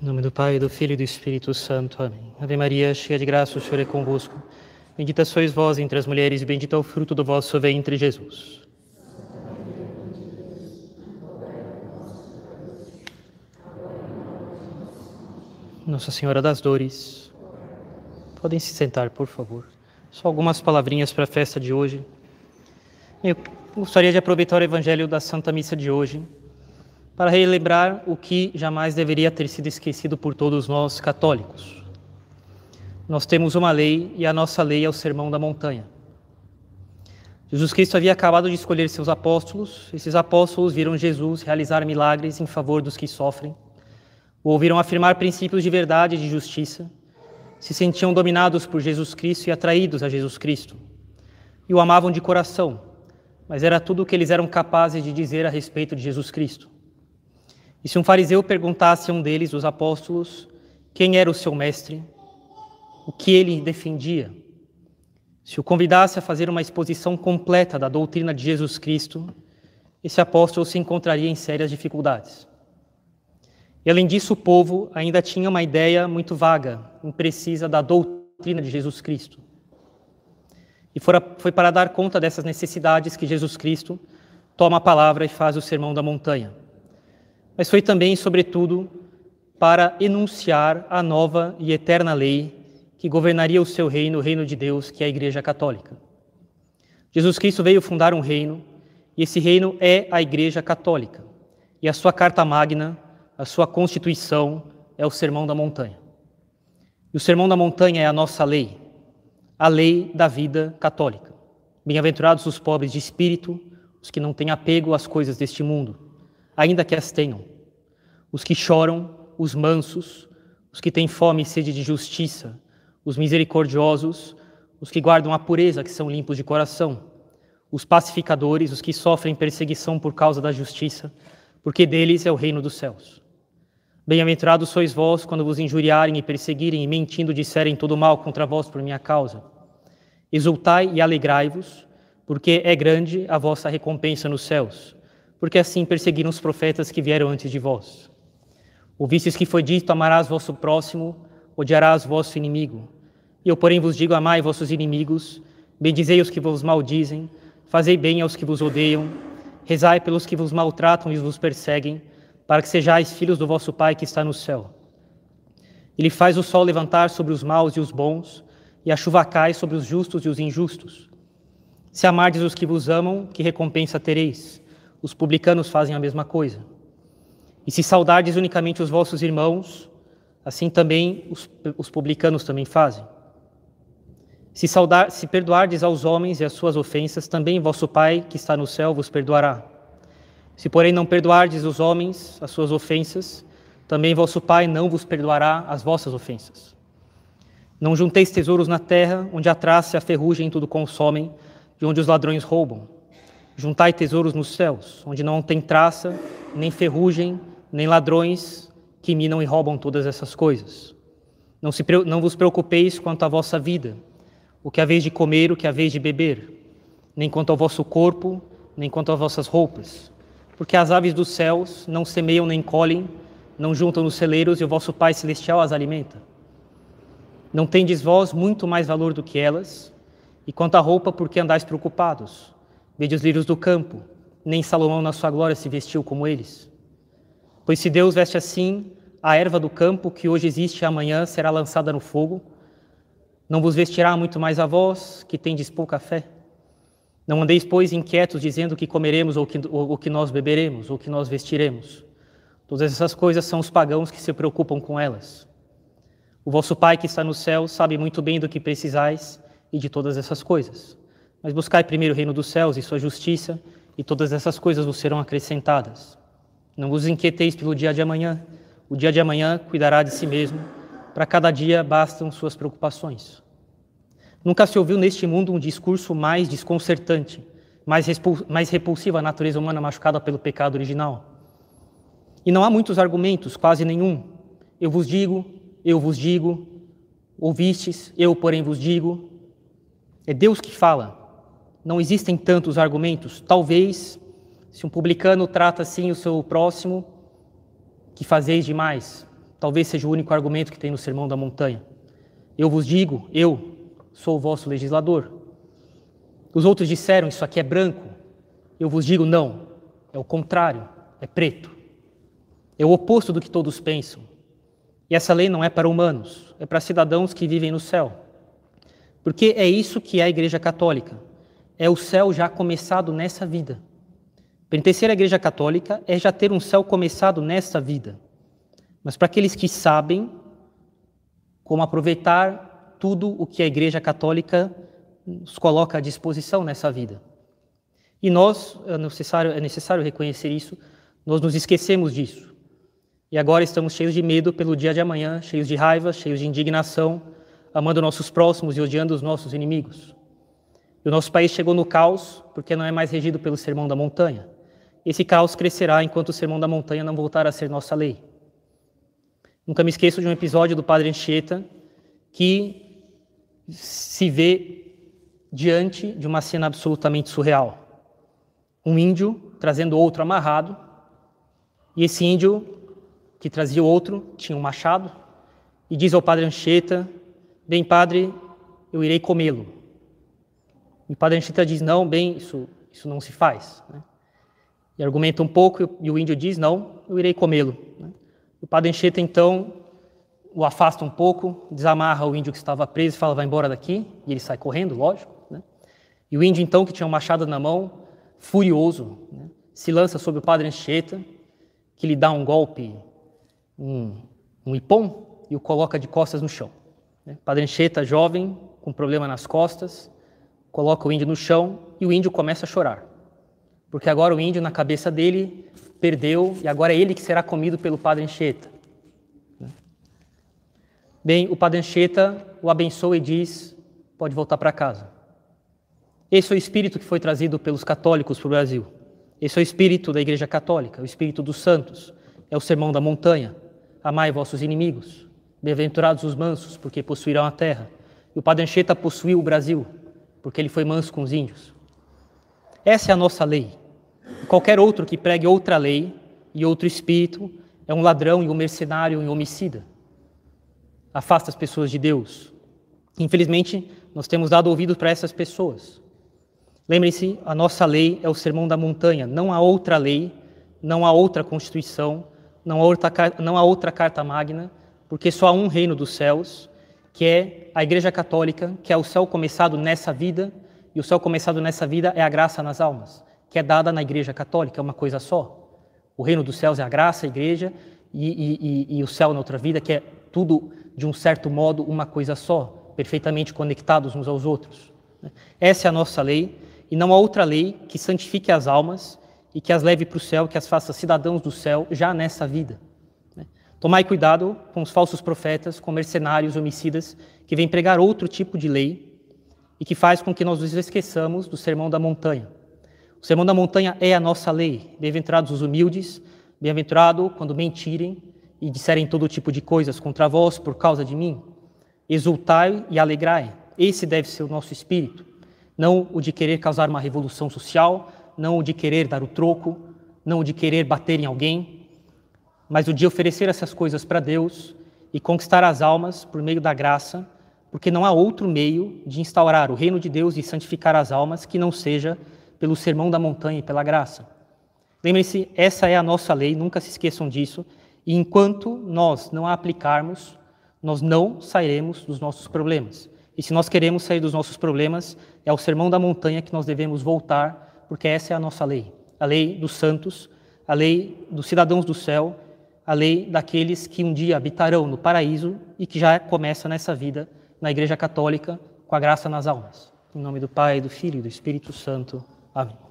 Em nome do Pai, do Filho e do Espírito Santo. Amém. Ave Maria, cheia de graça, o Senhor é convosco. Bendita sois vós entre as mulheres, e bendito é o fruto do vosso ventre, Jesus. Nossa Senhora das Dores. Podem se sentar, por favor. Só algumas palavrinhas para a festa de hoje. Eu gostaria de aproveitar o Evangelho da Santa Missa de hoje para relembrar o que jamais deveria ter sido esquecido por todos nós católicos. Nós temos uma lei e a nossa lei é o Sermão da Montanha. Jesus Cristo havia acabado de escolher seus apóstolos. Esses apóstolos viram Jesus realizar milagres em favor dos que sofrem, ouviram afirmar princípios de verdade e de justiça, se sentiam dominados por Jesus Cristo e atraídos a Jesus Cristo, e o amavam de coração, mas era tudo o que eles eram capazes de dizer a respeito de Jesus Cristo. E se um fariseu perguntasse a um deles, os apóstolos, quem era o seu mestre, o que ele defendia, se o convidasse a fazer uma exposição completa da doutrina de Jesus Cristo, esse apóstolo se encontraria em sérias dificuldades. E além disso, o povo ainda tinha uma ideia muito vaga, imprecisa da doutrina de Jesus Cristo. E foi para dar conta dessas necessidades que Jesus Cristo toma a palavra e faz o sermão da montanha mas foi também, sobretudo, para enunciar a nova e eterna lei que governaria o seu reino, o reino de Deus, que é a Igreja Católica. Jesus Cristo veio fundar um reino, e esse reino é a Igreja Católica. E a sua carta magna, a sua constituição, é o Sermão da Montanha. E o Sermão da Montanha é a nossa lei, a lei da vida católica. Bem-aventurados os pobres de espírito, os que não têm apego às coisas deste mundo ainda que as tenham. Os que choram, os mansos, os que têm fome e sede de justiça, os misericordiosos, os que guardam a pureza, que são limpos de coração, os pacificadores, os que sofrem perseguição por causa da justiça, porque deles é o reino dos céus. Bem-aventurados sois vós quando vos injuriarem e perseguirem e mentindo disserem todo mal contra vós por minha causa. Exultai e alegrai-vos, porque é grande a vossa recompensa nos céus porque assim perseguiram os profetas que vieram antes de vós. Ouvistes que foi dito: Amarás vosso próximo, odiarás vosso inimigo. E eu, porém, vos digo: Amai vossos inimigos, bendizei os que vos maldizem, fazei bem aos que vos odeiam, rezai pelos que vos maltratam e vos perseguem, para que sejais filhos do vosso Pai que está no céu. Ele faz o sol levantar sobre os maus e os bons, e a chuva cai sobre os justos e os injustos. Se amardes os que vos amam, que recompensa tereis? Os publicanos fazem a mesma coisa. E se saudardes unicamente os vossos irmãos, assim também os, os publicanos também fazem. Se, saudar, se perdoardes aos homens e as suas ofensas, também vosso Pai, que está no céu, vos perdoará. Se, porém, não perdoardes os homens as suas ofensas, também vosso Pai não vos perdoará as vossas ofensas. Não junteis tesouros na terra, onde a traça e a ferrugem tudo consomem, e onde os ladrões roubam. Juntai tesouros nos céus, onde não tem traça, nem ferrugem, nem ladrões que minam e roubam todas essas coisas. Não, se, não vos preocupeis quanto à vossa vida, o que haveis de comer, o que haveis de beber, nem quanto ao vosso corpo, nem quanto às vossas roupas. Porque as aves dos céus não semeiam nem colhem, não juntam nos celeiros, e o vosso Pai Celestial as alimenta. Não tendes vós muito mais valor do que elas? E quanto à roupa, por que andais preocupados? Vede os lírios do campo, nem Salomão na sua glória se vestiu como eles. Pois se Deus veste assim a erva do campo, que hoje existe e amanhã será lançada no fogo, não vos vestirá muito mais a vós, que tendes pouca fé? Não andeis, pois, inquietos, dizendo que comeremos, ou que, ou, que nós beberemos, ou que nós vestiremos. Todas essas coisas são os pagãos que se preocupam com elas. O vosso Pai que está no céu sabe muito bem do que precisais e de todas essas coisas. Mas buscai primeiro o reino dos céus e sua justiça, e todas essas coisas vos serão acrescentadas. Não vos inquieteis pelo dia de amanhã, o dia de amanhã cuidará de si mesmo, para cada dia bastam suas preocupações. Nunca se ouviu neste mundo um discurso mais desconcertante, mais, mais repulsivo à natureza humana machucada pelo pecado original. E não há muitos argumentos, quase nenhum. Eu vos digo, eu vos digo, ouvistes, eu, porém, vos digo. É Deus que fala, não existem tantos argumentos. Talvez, se um publicano trata assim o seu próximo, que fazeis demais. talvez seja o único argumento que tem no Sermão da Montanha. Eu vos digo, eu sou o vosso legislador. Os outros disseram, isso aqui é branco. Eu vos digo, não, é o contrário, é preto. É o oposto do que todos pensam. E essa lei não é para humanos, é para cidadãos que vivem no céu. Porque é isso que é a Igreja Católica. É o céu já começado nessa vida. Pertencer à Igreja Católica é já ter um céu começado nesta vida. Mas para aqueles que sabem como aproveitar tudo o que a Igreja Católica nos coloca à disposição nessa vida. E nós, é necessário, é necessário reconhecer isso, nós nos esquecemos disso. E agora estamos cheios de medo pelo dia de amanhã, cheios de raiva, cheios de indignação, amando nossos próximos e odiando os nossos inimigos. E o nosso país chegou no caos porque não é mais regido pelo Sermão da Montanha. Esse caos crescerá enquanto o Sermão da Montanha não voltar a ser nossa lei. Nunca me esqueço de um episódio do Padre Anchieta que se vê diante de uma cena absolutamente surreal. Um índio trazendo outro amarrado, e esse índio que trazia o outro tinha um machado, e diz ao Padre Anchieta: Bem, Padre, eu irei comê-lo. E o Padre Anchieta diz: Não, bem, isso, isso não se faz. Né? E argumenta um pouco, e o índio diz: Não, eu irei comê-lo. Né? O Padre Anchieta então o afasta um pouco, desamarra o índio que estava preso e fala: Vai embora daqui. E ele sai correndo, lógico. E o índio, então, que tinha um machado na mão, furioso, né, se lança sobre o padre Anchieta, que lhe dá um golpe, um, um ipom, e o coloca de costas no chão. Né. Padre Anchieta, jovem, com problema nas costas, coloca o índio no chão e o índio começa a chorar. Porque agora o índio, na cabeça dele, perdeu e agora é ele que será comido pelo padre Anchieta. Bem, o padre Anchieta o abençoa e diz: pode voltar para casa. Esse é o espírito que foi trazido pelos católicos para o Brasil. Esse é o espírito da Igreja Católica, o espírito dos santos. É o sermão da montanha. Amai vossos inimigos. Bem-aventurados os mansos, porque possuirão a terra. E o Padre Anchieta possuiu o Brasil, porque ele foi manso com os índios. Essa é a nossa lei. Qualquer outro que pregue outra lei e outro espírito é um ladrão e um mercenário e um homicida. Afasta as pessoas de Deus. Infelizmente, nós temos dado ouvidos para essas pessoas. Lembrem-se, a nossa lei é o sermão da montanha, não há outra lei, não há outra constituição, não há outra, não há outra carta magna, porque só há um reino dos céus, que é a Igreja Católica, que é o céu começado nessa vida, e o céu começado nessa vida é a graça nas almas, que é dada na Igreja Católica, é uma coisa só. O reino dos céus é a graça, a Igreja, e, e, e, o céu na outra vida, que é tudo, de um certo modo, uma coisa só, perfeitamente conectados uns aos outros. Essa é a nossa lei, e não há outra lei que santifique as almas e que as leve para o céu, que as faça cidadãos do céu já nessa vida. Tomai cuidado com os falsos profetas, com mercenários homicidas que vêm pregar outro tipo de lei e que faz com que nós nos esqueçamos do sermão da montanha. O sermão da montanha é a nossa lei. Bem-aventurados os humildes, bem-aventurado quando mentirem e disserem todo tipo de coisas contra vós por causa de mim. Exultai e alegrai. Esse deve ser o nosso espírito não o de querer causar uma revolução social, não o de querer dar o troco, não o de querer bater em alguém, mas o de oferecer essas coisas para Deus e conquistar as almas por meio da graça, porque não há outro meio de instaurar o reino de Deus e santificar as almas que não seja pelo sermão da montanha e pela graça. Lembrem-se, essa é a nossa lei, nunca se esqueçam disso, e enquanto nós não a aplicarmos, nós não sairemos dos nossos problemas. E se nós queremos sair dos nossos problemas, é ao sermão da montanha que nós devemos voltar, porque essa é a nossa lei. A lei dos santos, a lei dos cidadãos do céu, a lei daqueles que um dia habitarão no paraíso e que já começa nessa vida na Igreja Católica com a graça nas almas. Em nome do Pai, do Filho e do Espírito Santo. Amém.